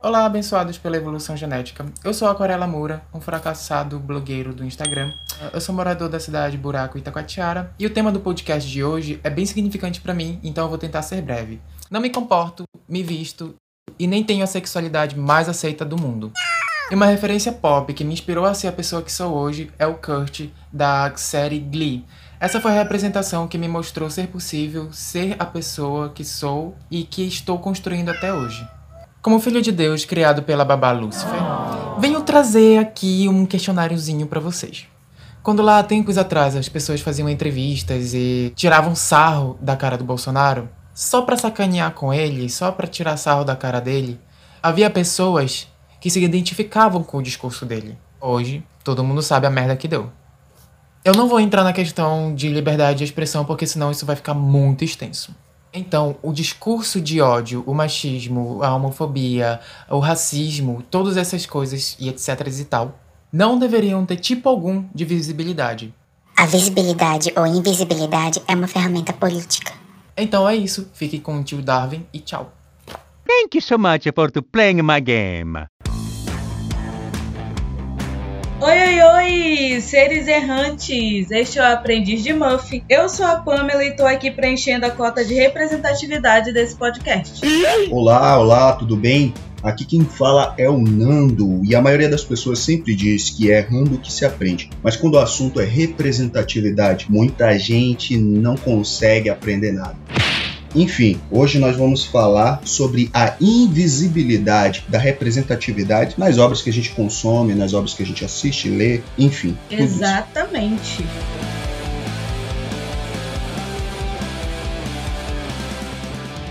Olá, abençoados pela evolução genética. Eu sou Aquarela Moura, um fracassado blogueiro do Instagram. Eu sou morador da cidade Buraco Itacoatiara e o tema do podcast de hoje é bem significante para mim, então eu vou tentar ser breve. Não me comporto, me visto e nem tenho a sexualidade mais aceita do mundo. E uma referência pop que me inspirou a ser a pessoa que sou hoje é o Kurt, da série Glee. Essa foi a representação que me mostrou ser possível ser a pessoa que sou e que estou construindo até hoje. Como filho de Deus criado pela babá Lúcifer, venho trazer aqui um questionáriozinho para vocês. Quando lá tempos atrás as pessoas faziam entrevistas e tiravam sarro da cara do Bolsonaro, só para sacanear com ele, só para tirar sarro da cara dele, havia pessoas que se identificavam com o discurso dele. Hoje, todo mundo sabe a merda que deu. Eu não vou entrar na questão de liberdade de expressão porque senão isso vai ficar muito extenso. Então, o discurso de ódio, o machismo, a homofobia, o racismo, todas essas coisas e etc e tal, não deveriam ter tipo algum de visibilidade. A visibilidade ou invisibilidade é uma ferramenta política. Então é isso. Fique com o tio Darwin e tchau. Thank you so much for playing my game. Oi, oi, oi, seres errantes! Este é o Aprendiz de Muff. Eu sou a Pamela e tô aqui preenchendo a cota de representatividade desse podcast. Olá, olá, tudo bem? Aqui quem fala é o Nando, e a maioria das pessoas sempre diz que é errando que se aprende. Mas quando o assunto é representatividade, muita gente não consegue aprender nada. Enfim, hoje nós vamos falar sobre a invisibilidade da representatividade nas obras que a gente consome, nas obras que a gente assiste, lê, enfim. Exatamente.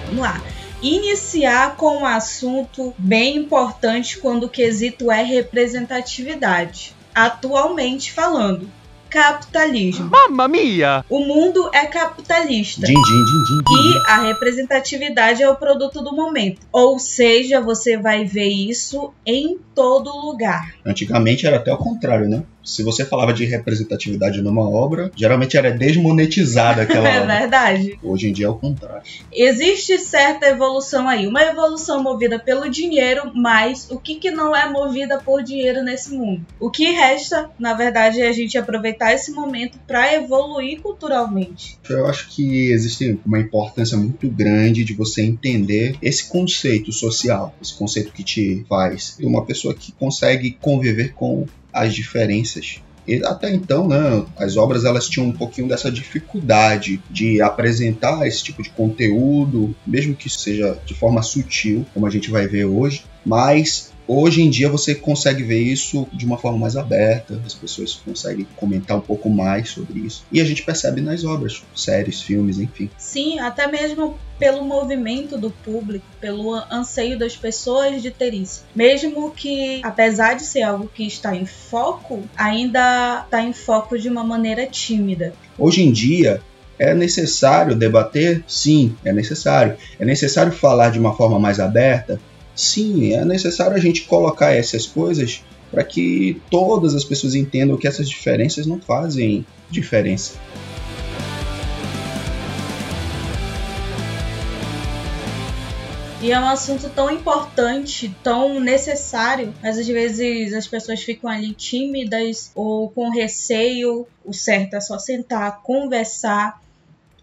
Vamos lá. Iniciar com um assunto bem importante quando o quesito é representatividade. Atualmente falando, capitalismo. Mamma mia! O mundo é capitalista. Din, din, din, din, din. E a representatividade é o produto do momento. Ou seja, você vai ver isso em todo lugar. Antigamente era até o contrário, né? Se você falava de representatividade numa obra, geralmente era desmonetizada aquela É obra. verdade. Hoje em dia é o contrário. Existe certa evolução aí, uma evolução movida pelo dinheiro, mas o que, que não é movida por dinheiro nesse mundo? O que resta, na verdade, é a gente aproveitar esse momento para evoluir culturalmente. Eu acho que existe uma importância muito grande de você entender esse conceito social, esse conceito que te faz uma pessoa que consegue conviver com as diferenças. E até então, né, as obras elas tinham um pouquinho dessa dificuldade de apresentar esse tipo de conteúdo, mesmo que seja de forma sutil, como a gente vai ver hoje, mas Hoje em dia você consegue ver isso de uma forma mais aberta, as pessoas conseguem comentar um pouco mais sobre isso. E a gente percebe nas obras, séries, filmes, enfim. Sim, até mesmo pelo movimento do público, pelo anseio das pessoas de ter isso. Mesmo que, apesar de ser algo que está em foco, ainda está em foco de uma maneira tímida. Hoje em dia, é necessário debater? Sim, é necessário. É necessário falar de uma forma mais aberta? Sim, é necessário a gente colocar essas coisas para que todas as pessoas entendam que essas diferenças não fazem diferença. E é um assunto tão importante, tão necessário, mas às vezes as pessoas ficam ali tímidas ou com receio. O certo é só sentar, conversar,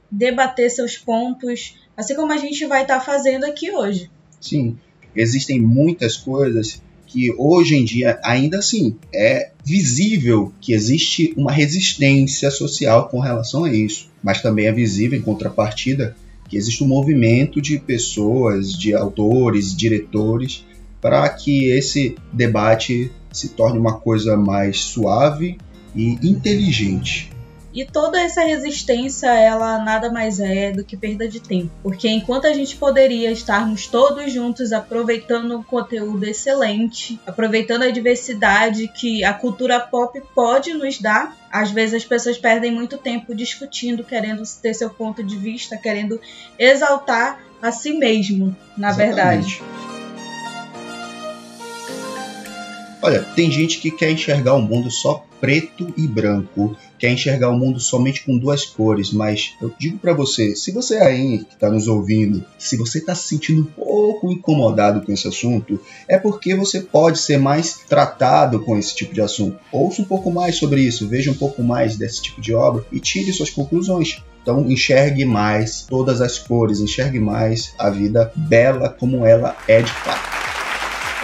debater seus pontos, assim como a gente vai estar fazendo aqui hoje. Sim, existem muitas coisas que hoje em dia, ainda assim, é visível que existe uma resistência social com relação a isso, mas também é visível, em contrapartida, que existe um movimento de pessoas, de autores, diretores, para que esse debate se torne uma coisa mais suave e inteligente. E toda essa resistência, ela nada mais é do que perda de tempo. Porque enquanto a gente poderia estarmos todos juntos aproveitando um conteúdo excelente, aproveitando a diversidade que a cultura pop pode nos dar, às vezes as pessoas perdem muito tempo discutindo, querendo ter seu ponto de vista, querendo exaltar a si mesmo, na verdade. Exatamente. Olha, tem gente que quer enxergar o mundo só preto e branco, quer enxergar o mundo somente com duas cores, mas eu digo para você, se você aí que está nos ouvindo, se você está se sentindo um pouco incomodado com esse assunto, é porque você pode ser mais tratado com esse tipo de assunto. Ouça um pouco mais sobre isso, veja um pouco mais desse tipo de obra e tire suas conclusões. Então enxergue mais todas as cores, enxergue mais a vida bela como ela é de fato.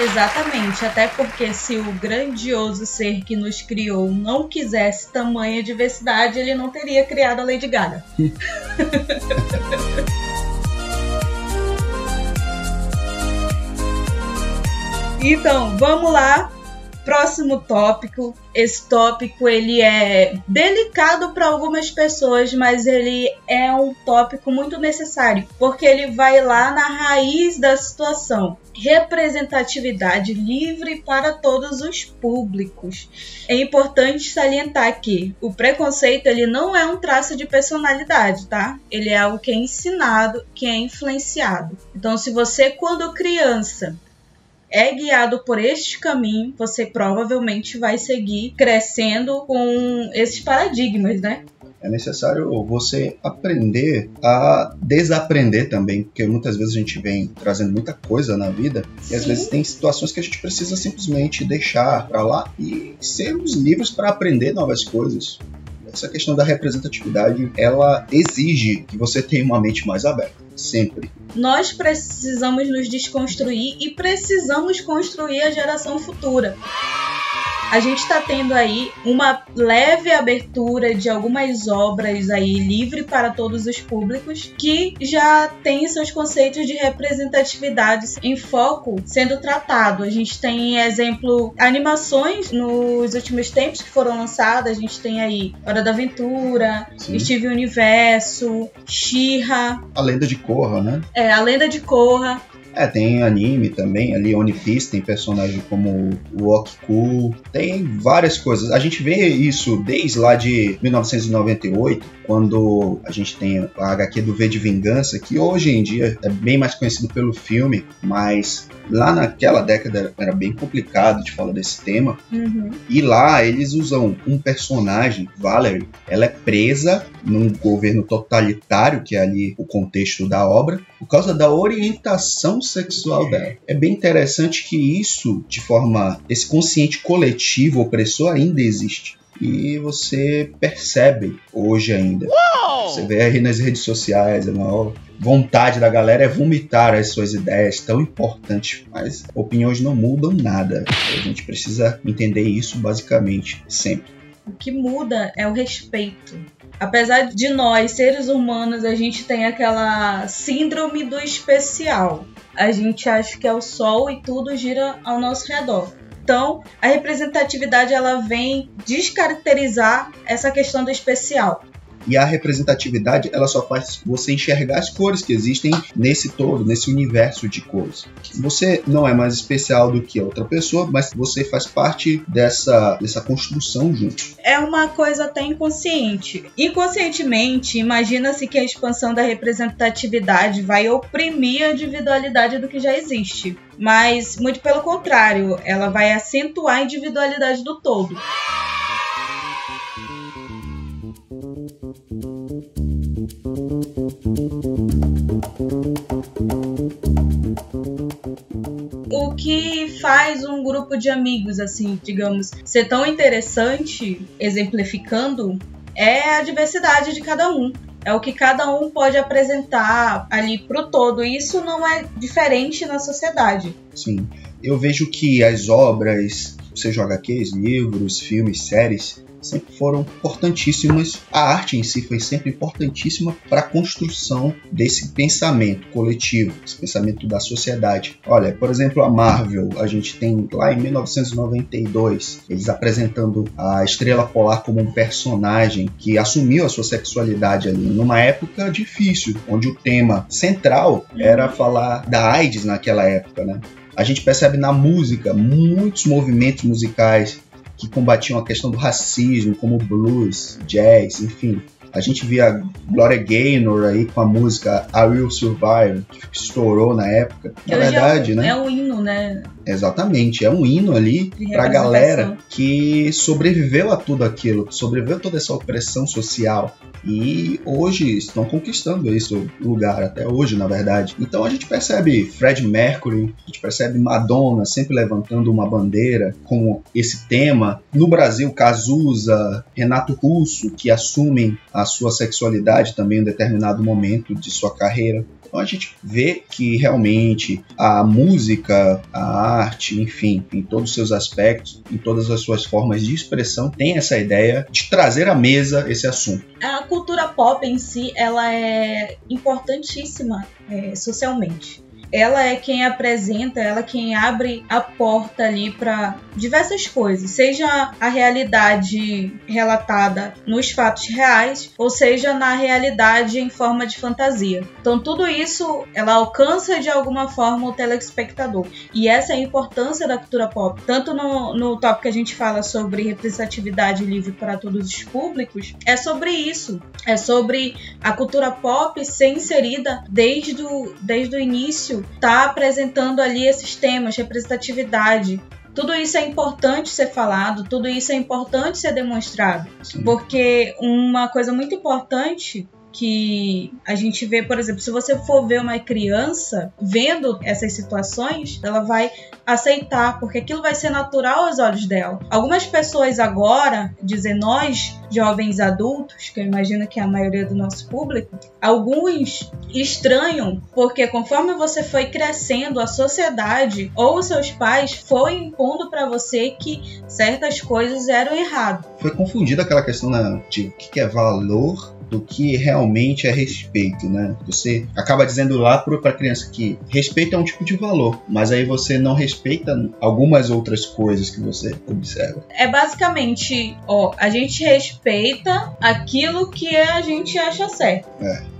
Exatamente, até porque se o grandioso ser que nos criou não quisesse tamanha diversidade, ele não teria criado a Lady Gaga. então, vamos lá próximo tópico. Esse tópico ele é delicado para algumas pessoas, mas ele é um tópico muito necessário, porque ele vai lá na raiz da situação. Representatividade livre para todos os públicos. É importante salientar que o preconceito ele não é um traço de personalidade, tá? Ele é algo que é ensinado, que é influenciado. Então, se você quando criança é guiado por este caminho, você provavelmente vai seguir crescendo com esses paradigmas, né? É necessário você aprender a desaprender também, porque muitas vezes a gente vem trazendo muita coisa na vida Sim. e às vezes tem situações que a gente precisa simplesmente deixar para lá e sermos livres para aprender novas coisas. Essa questão da representatividade, ela exige que você tenha uma mente mais aberta, sempre. Nós precisamos nos desconstruir e precisamos construir a geração futura a gente está tendo aí uma leve abertura de algumas obras aí livre para todos os públicos que já tem seus conceitos de representatividade em foco sendo tratado. A gente tem exemplo animações nos últimos tempos que foram lançadas. A gente tem aí Hora da Aventura, Sim. Steve Universo, She-Ra, A Lenda de Korra, né? É, A Lenda de Korra. É, tem anime também, ali One Piece tem personagem como o Okiku, tem várias coisas. A gente vê isso desde lá de 1998, quando a gente tem a HQ do V de Vingança, que hoje em dia é bem mais conhecido pelo filme, mas lá naquela década era bem complicado de falar desse tema. Uhum. E lá eles usam um personagem, Valerie, ela é presa num governo totalitário, que é ali o contexto da obra, por causa da orientação sexual dela. É bem interessante que isso, de forma, esse consciente coletivo opressor ainda existe e você percebe hoje ainda. Uou! Você vê aí nas redes sociais, a maior vontade da galera é vomitar as suas ideias tão importantes, mas opiniões não mudam nada. A gente precisa entender isso basicamente sempre. O que muda é o respeito. Apesar de nós, seres humanos, a gente tem aquela síndrome do especial. A gente acha que é o sol e tudo gira ao nosso redor. Então, a representatividade ela vem descaracterizar essa questão do especial. E a representatividade, ela só faz você enxergar as cores que existem nesse todo, nesse universo de cores. Você não é mais especial do que a outra pessoa, mas você faz parte dessa, dessa construção junto. É uma coisa até inconsciente. Inconscientemente, imagina-se que a expansão da representatividade vai oprimir a individualidade do que já existe. Mas, muito pelo contrário, ela vai acentuar a individualidade do todo. O que faz um grupo de amigos, assim, digamos, ser tão interessante, exemplificando, é a diversidade de cada um. É o que cada um pode apresentar ali pro todo. E isso não é diferente na sociedade. Sim. Eu vejo que as obras, seja HQs, livros, filmes, séries, sempre foram importantíssimas. A arte em si foi sempre importantíssima para a construção desse pensamento coletivo, esse pensamento da sociedade. Olha, por exemplo, a Marvel, a gente tem lá em 1992, eles apresentando a Estrela Polar como um personagem que assumiu a sua sexualidade ali numa época difícil, onde o tema central era falar da AIDS naquela época, né? A gente percebe na música muitos movimentos musicais que combatiam a questão do racismo, como blues, jazz, enfim. A gente via Gloria Gaynor aí com a música I Will Survive, que estourou na época. Na hoje verdade, é um, né? É um hino, né? Exatamente, é um hino ali pra galera que sobreviveu a tudo aquilo, sobreviveu a toda essa opressão social e hoje estão conquistando esse lugar, até hoje, na verdade. Então a gente percebe Fred Mercury, a gente percebe Madonna sempre levantando uma bandeira com esse tema. No Brasil, Cazuza, Renato Russo, que assumem a sua sexualidade também em um determinado momento de sua carreira. Então a gente vê que realmente a música, a arte, enfim, em todos os seus aspectos, em todas as suas formas de expressão, tem essa ideia de trazer à mesa esse assunto. A cultura pop em si, ela é importantíssima é, socialmente. Ela é quem apresenta, ela é quem abre a porta ali para diversas coisas, seja a realidade relatada nos fatos reais, ou seja na realidade em forma de fantasia. Então tudo isso ela alcança de alguma forma o telespectador. E essa é a importância da cultura pop. Tanto no, no tópico que a gente fala sobre representatividade livre para todos os públicos, é sobre isso. É sobre a cultura pop ser inserida desde o, desde o início, tá apresentando ali esses temas, representatividade. Tudo isso é importante ser falado, tudo isso é importante ser demonstrado. Porque uma coisa muito importante que a gente vê, por exemplo, se você for ver uma criança vendo essas situações, ela vai aceitar, porque aquilo vai ser natural aos olhos dela. Algumas pessoas agora, dizem nós, jovens adultos, que eu imagino que é a maioria do nosso público, alguns estranham, porque conforme você foi crescendo, a sociedade ou os seus pais foi impondo para você que certas coisas eram erradas. Foi confundida aquela questão né, de o que é valor do que realmente é respeito, né? Você acaba dizendo lá para a criança que respeito é um tipo de valor, mas aí você não respeita algumas outras coisas que você observa. É basicamente, ó, a gente respeita aquilo que a gente acha certo.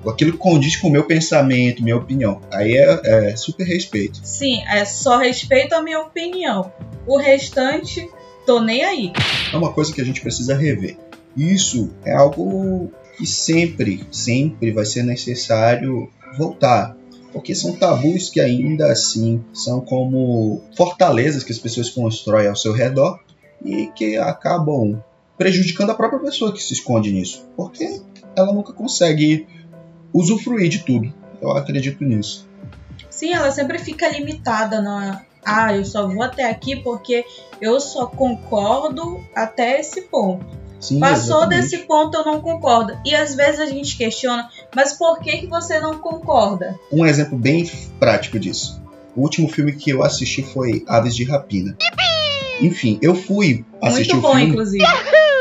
Aquilo que condiz com o meu pensamento, minha opinião. Aí é, é super respeito. Sim, é só respeito a minha opinião. O restante, tô nem aí. É uma coisa que a gente precisa rever. Isso é algo que sempre, sempre vai ser necessário voltar. Porque são tabus que ainda assim são como fortalezas que as pessoas constroem ao seu redor e que acabam prejudicando a própria pessoa que se esconde nisso. Porque ela nunca consegue usufruir de tudo. Eu acredito nisso. Sim, ela sempre fica limitada na. Ah, eu só vou até aqui porque eu só concordo até esse ponto. Sim, Passou exatamente. desse ponto, eu não concordo. E às vezes a gente questiona, mas por que, que você não concorda? Um exemplo bem prático disso. O último filme que eu assisti foi Aves de Rapina. Enfim, eu fui assistir Muito o bom, filme. inclusive.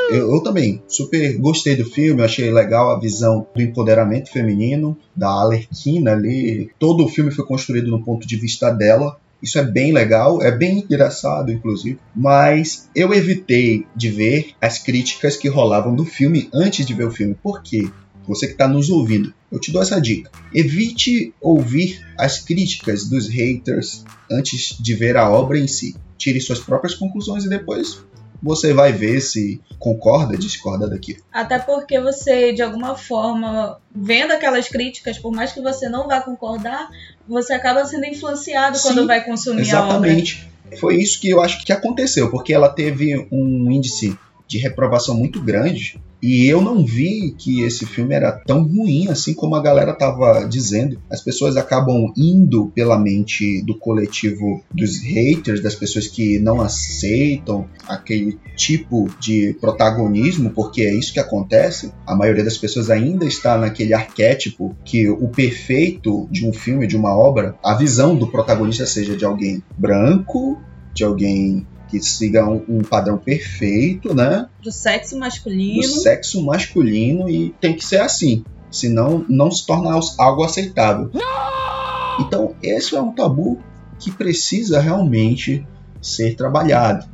Eu, eu também super gostei do filme, achei legal a visão do empoderamento feminino, da Alerquina ali. Todo o filme foi construído no ponto de vista dela. Isso é bem legal, é bem engraçado, inclusive. Mas eu evitei de ver as críticas que rolavam do filme antes de ver o filme. Por quê? Você que está nos ouvindo, eu te dou essa dica. Evite ouvir as críticas dos haters antes de ver a obra em si. Tire suas próprias conclusões e depois você vai ver se concorda, discorda daquilo. Até porque você, de alguma forma, vendo aquelas críticas, por mais que você não vá concordar, você acaba sendo influenciado Sim, quando vai consumir a obra. Exatamente. Foi isso que eu acho que aconteceu, porque ela teve um índice de reprovação muito grande e eu não vi que esse filme era tão ruim assim como a galera tava dizendo. As pessoas acabam indo pela mente do coletivo dos haters, das pessoas que não aceitam aquele tipo de protagonismo, porque é isso que acontece. A maioria das pessoas ainda está naquele arquétipo que o perfeito de um filme, de uma obra, a visão do protagonista seja de alguém branco, de alguém que siga um, um padrão perfeito, né? Do sexo Do masculino. sexo masculino e tem que ser assim. Senão não se torna algo aceitável. Então, esse é um tabu que precisa realmente ser trabalhado.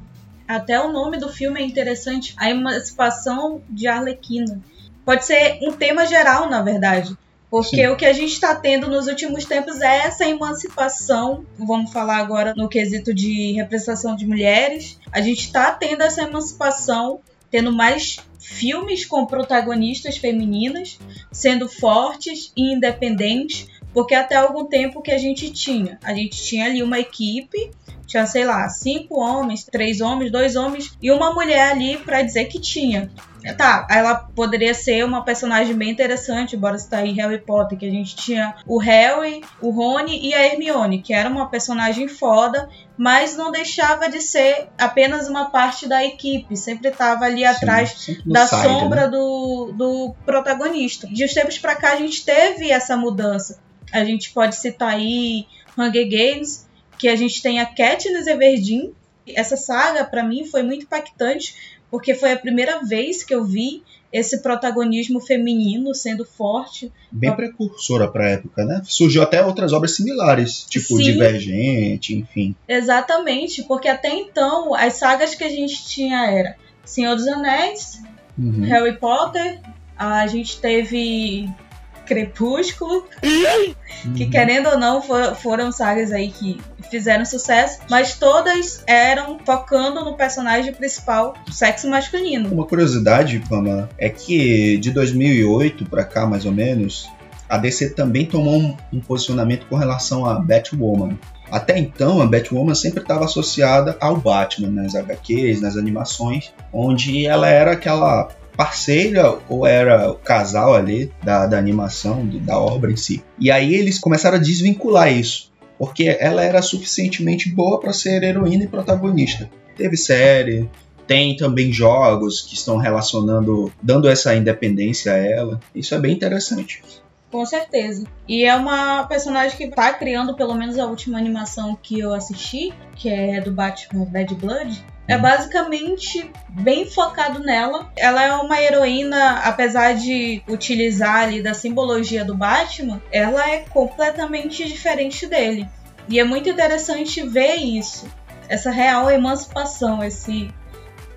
Até o nome do filme é interessante, a emancipação de Arlequina. Pode ser um tema geral, na verdade. Porque Sim. o que a gente está tendo nos últimos tempos é essa emancipação. Vamos falar agora no quesito de representação de mulheres. A gente está tendo essa emancipação, tendo mais filmes com protagonistas femininas, sendo fortes e independentes, porque até algum tempo que a gente tinha, a gente tinha ali uma equipe, tinha sei lá cinco homens, três homens, dois homens e uma mulher ali para dizer que tinha. Tá, ela poderia ser uma personagem bem interessante, embora está aí Harry Potter, que a gente tinha o Harry, o Rony e a Hermione, que era uma personagem foda, mas não deixava de ser apenas uma parte da equipe, sempre estava ali atrás Sim, da side, sombra né? do, do protagonista. De uns tempos pra cá a gente teve essa mudança. A gente pode citar aí Hunger Games, que a gente tem a Katniss Everdeen. Essa saga pra mim foi muito impactante, porque foi a primeira vez que eu vi esse protagonismo feminino sendo forte. Bem precursora pra época, né? Surgiu até outras obras similares, tipo Sim. Divergente, enfim. Exatamente, porque até então as sagas que a gente tinha era Senhor dos Anéis, Uhum. Harry Potter, a gente teve Crepúsculo, que querendo ou não for- foram sagas aí que fizeram sucesso, mas todas eram focando no personagem principal, sexo masculino. Uma curiosidade, Pamela, é que de 2008 pra cá, mais ou menos, a DC também tomou um, um posicionamento com relação a Batwoman. Até então, a Batwoman sempre estava associada ao Batman nas HQs, nas animações, onde ela era aquela parceira ou era o casal ali da, da animação, da obra em si. E aí eles começaram a desvincular isso, porque ela era suficientemente boa para ser heroína e protagonista. Teve série, tem também jogos que estão relacionando, dando essa independência a ela. Isso é bem interessante. Com certeza. E é uma personagem que tá criando, pelo menos a última animação que eu assisti, que é do Batman Bad Blood. É basicamente bem focado nela. Ela é uma heroína, apesar de utilizar ali da simbologia do Batman, ela é completamente diferente dele. E é muito interessante ver isso. Essa real emancipação, esse,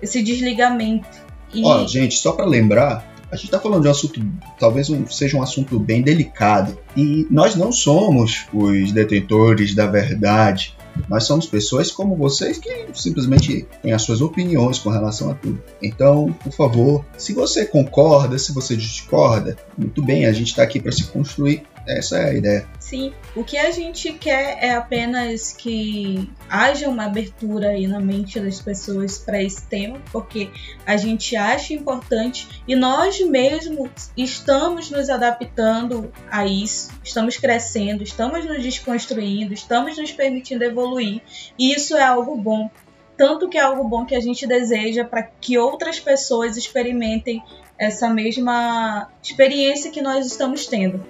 esse desligamento. E Ó, gente, só para lembrar, a gente tá falando de um assunto, talvez um- seja um assunto bem delicado. E nós não somos os detentores da verdade. Nós somos pessoas como vocês que simplesmente têm as suas opiniões com relação a tudo. Então, por favor, se você concorda, se você discorda, muito bem, a gente tá aqui para se construir. Essa é a ideia. Sim, o que a gente quer é apenas que haja uma abertura aí na mente das pessoas para esse tema, porque a gente acha importante e nós mesmos estamos nos adaptando a isso, estamos crescendo, estamos nos desconstruindo, estamos nos permitindo evoluir, e isso é algo bom. Tanto que é algo bom que a gente deseja para que outras pessoas experimentem essa mesma experiência que nós estamos tendo.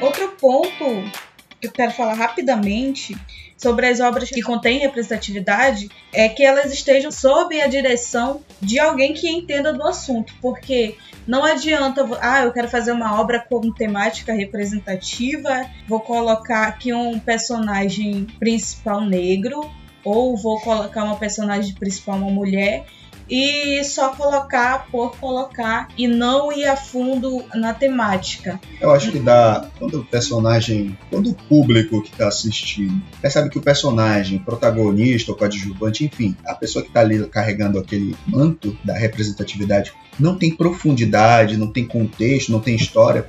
Outro ponto que eu quero falar rapidamente sobre as obras que contêm representatividade é que elas estejam sob a direção de alguém que entenda do assunto, porque não adianta, ah, eu quero fazer uma obra com temática representativa, vou colocar aqui um personagem principal negro, ou vou colocar uma personagem principal uma mulher, e só colocar por colocar e não ir a fundo na temática. Eu acho que dá. Quando o personagem. Quando o público que está assistindo percebe que o personagem, protagonista ou coadjuvante, enfim, a pessoa que está ali carregando aquele manto da representatividade não tem profundidade, não tem contexto, não tem história.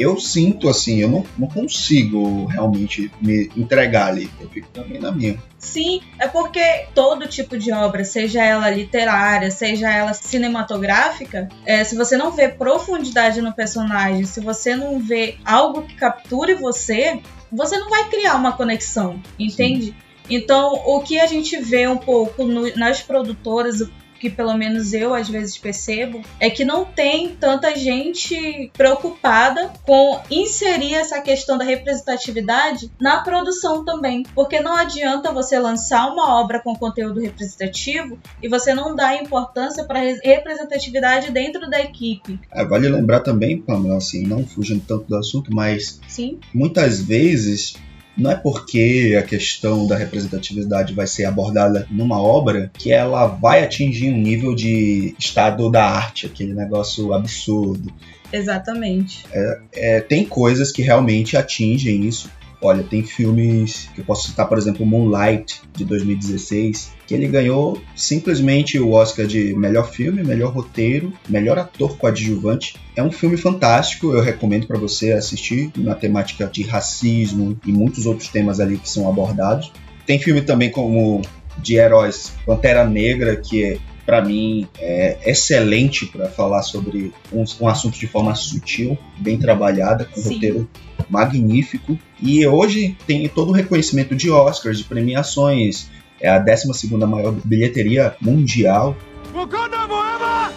Eu sinto assim, eu não, não consigo realmente me entregar ali. Eu fico também na minha. Sim, é porque todo tipo de obra, seja ela literária, seja ela cinematográfica, é, se você não vê profundidade no personagem, se você não vê algo que capture você, você não vai criar uma conexão, entende? Então, o que a gente vê um pouco no- nas produtoras, que pelo menos eu às vezes percebo, é que não tem tanta gente preocupada com inserir essa questão da representatividade na produção também. Porque não adianta você lançar uma obra com conteúdo representativo e você não dar importância para representatividade dentro da equipe. É, vale lembrar também, Pamela, assim, não fugindo tanto do assunto, mas Sim, muitas vezes não é porque a questão da representatividade vai ser abordada numa obra que ela vai atingir um nível de estado da arte, aquele negócio absurdo. Exatamente. É, tem coisas que realmente atingem isso. Olha, tem filmes que eu posso citar, por exemplo, Moonlight, de 2016, que ele ganhou simplesmente o Oscar de melhor filme, melhor roteiro, melhor ator coadjuvante. É um filme fantástico, eu recomendo para você assistir, na temática de racismo e muitos outros temas ali que são abordados. Tem filme também como de heróis, Pantera Negra, que é para mim é excelente para falar sobre um, um, assunto de forma sutil, bem trabalhada, com Sim. roteiro magnífico. E hoje tem todo o reconhecimento de Oscars, de premiações, é a 12 maior bilheteria mundial.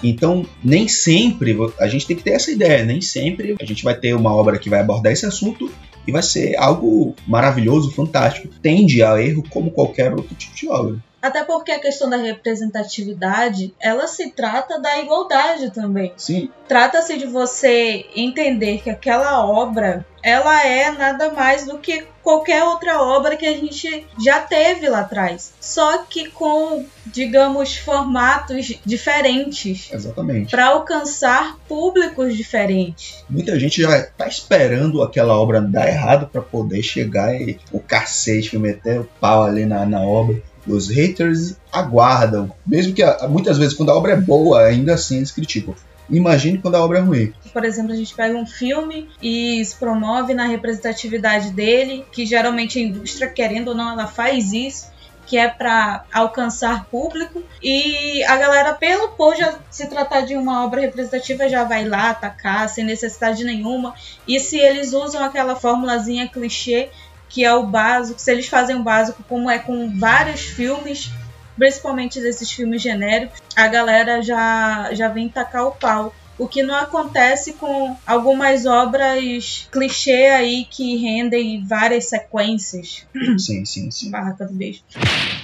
Então, nem sempre, a gente tem que ter essa ideia, nem sempre a gente vai ter uma obra que vai abordar esse assunto e vai ser algo maravilhoso, fantástico. Tende a erro como qualquer outro tipo de obra. Até porque a questão da representatividade, ela se trata da igualdade também. Sim. Trata-se de você entender que aquela obra, ela é nada mais do que qualquer outra obra que a gente já teve lá atrás. Só que com, digamos, formatos diferentes. Exatamente. Para alcançar públicos diferentes. Muita gente já tá esperando aquela obra dar errado para poder chegar e o cacete meter o pau ali na, na obra. Os haters aguardam, mesmo que muitas vezes quando a obra é boa, ainda assim eles criticam. Imagine quando a obra é ruim. Por exemplo, a gente pega um filme e se promove na representatividade dele, que geralmente a indústria, querendo ou não, ela faz isso que é para alcançar público e a galera pelo por já se tratar de uma obra representativa já vai lá atacar sem necessidade nenhuma e se eles usam aquela formulazinha clichê que é o básico, se eles fazem o básico como é com vários filmes, principalmente desses filmes genéricos, a galera já, já vem tacar o pau. O que não acontece com algumas obras clichê aí que rendem várias sequências. Sim, sim, sim. Barraca do beijo.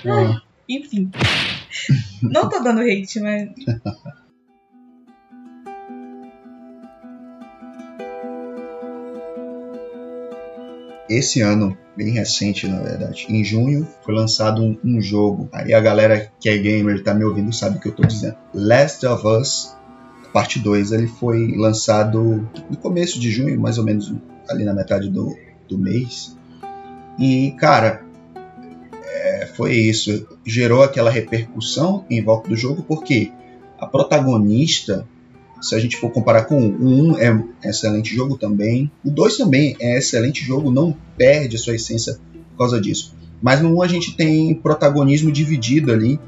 Ah, enfim. não tô dando hate, mas. Esse ano, bem recente na verdade, em junho, foi lançado um, um, jogo. Aí a galera que é gamer tá me ouvindo sabe o que eu tô dizendo. Last of Us, parte 2, ele foi lançado no começo de junho, mais ou menos ali na metade do, do mês. E, cara, é, foi isso. Gerou aquela repercussão em volta do jogo, porque a protagonista se a gente for comparar com o 1 é um excelente jogo também. O 2 também é excelente jogo, não perde a sua essência por causa disso. Mas no 1 a gente tem protagonismo dividido ali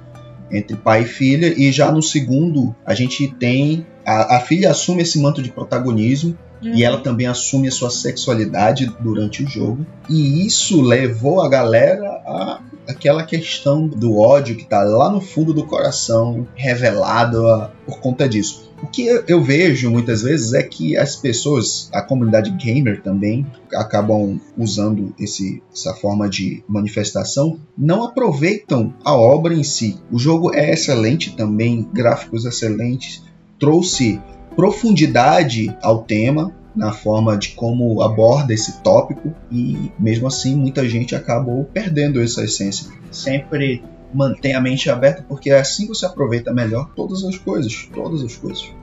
entre pai e filha, e já no segundo a gente tem. A, a filha assume esse manto de protagonismo uhum. e ela também assume a sua sexualidade durante o jogo. E isso levou a galera a aquela questão do ódio que está lá no fundo do coração revelado a, por conta disso. O que eu vejo muitas vezes é que as pessoas, a comunidade gamer também, acabam usando esse, essa forma de manifestação, não aproveitam a obra em si. O jogo é excelente também, gráficos excelentes, trouxe profundidade ao tema, na forma de como aborda esse tópico e mesmo assim muita gente acabou perdendo essa essência. Sempre mantém a mente aberta, porque é assim que você aproveita melhor todas as coisas, todas as coisas.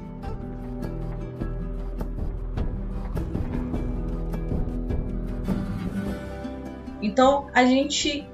Então, a gente,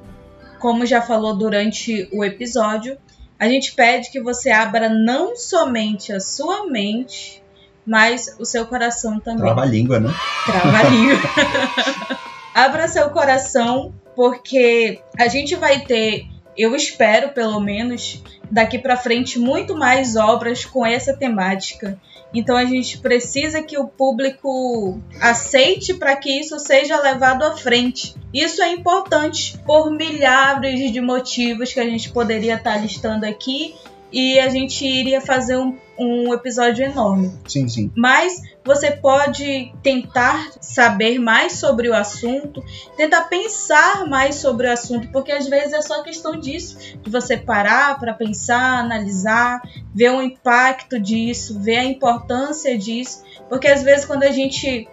como já falou durante o episódio, a gente pede que você abra não somente a sua mente, mas o seu coração também. Trava a língua, né? Trava a língua. Abra seu coração, porque a gente vai ter eu espero, pelo menos, daqui para frente muito mais obras com essa temática. Então a gente precisa que o público aceite para que isso seja levado à frente. Isso é importante por milhares de motivos que a gente poderia estar tá listando aqui e a gente iria fazer um, um episódio enorme. Sim, sim. Mas você pode tentar saber mais sobre o assunto, tentar pensar mais sobre o assunto, porque às vezes é só questão disso, de você parar para pensar, analisar, ver o impacto disso, ver a importância disso, porque às vezes quando a gente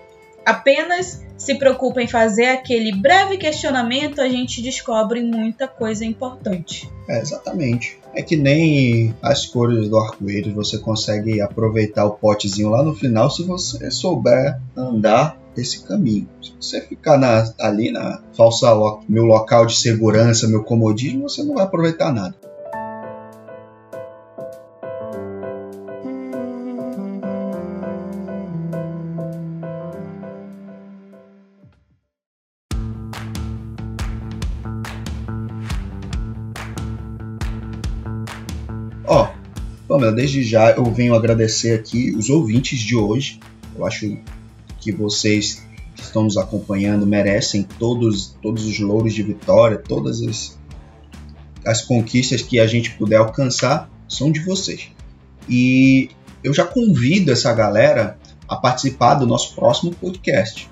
apenas se preocupa em fazer aquele breve questionamento, a gente descobre muita coisa importante. É, exatamente. É que nem as cores do arco-íris, você consegue aproveitar o potezinho lá no final se você souber andar esse caminho. Se você ficar na, ali na falsa lo, meu local de segurança, meu comodismo, você não vai aproveitar nada. Ó, Pamela, desde já eu venho agradecer aqui os ouvintes de hoje. Eu acho que vocês que estão nos acompanhando merecem todos, todos os louros de vitória, todas as, as conquistas que a gente puder alcançar são de vocês. E eu já convido essa galera a participar do nosso próximo podcast.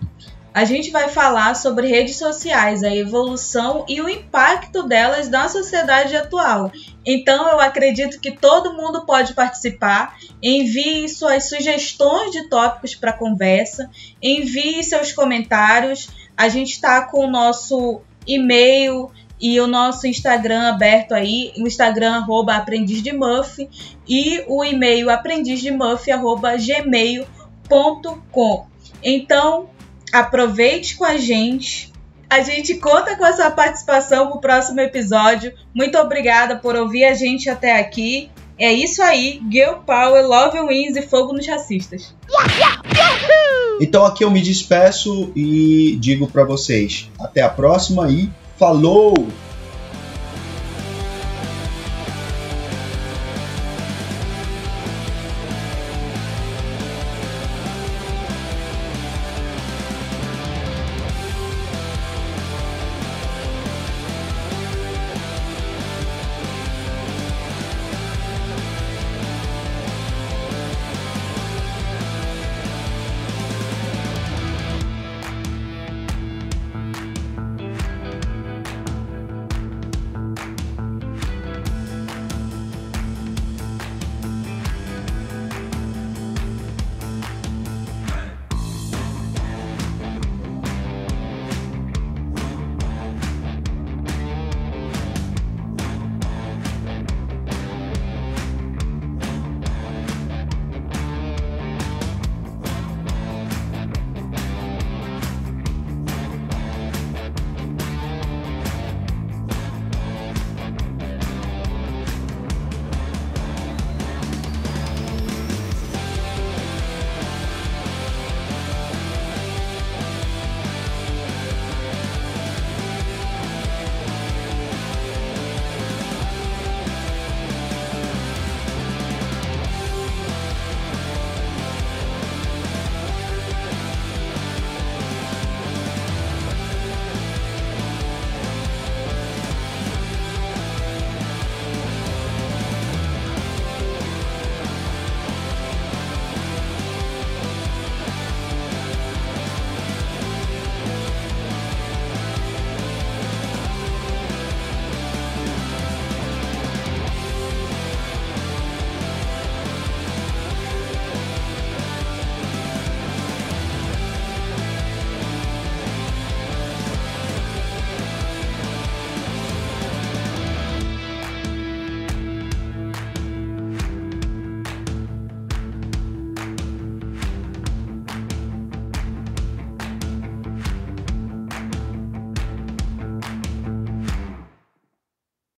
A gente vai falar sobre redes sociais, a evolução e o impacto delas na sociedade atual. Então eu acredito que todo mundo pode participar. Envie suas sugestões de tópicos para conversa, envie seus comentários. A gente está com o nosso e-mail e o nosso Instagram aberto aí, o Instagram arroba aprendiz de Muff e o e-mail gmail.com. Então aproveite com a gente. A gente conta com a sua participação no próximo episódio. Muito obrigada por ouvir a gente até aqui. É isso aí, Girl Power, Love Wins e Fogo nos Racistas. Então aqui eu me despeço e digo para vocês até a próxima e falou!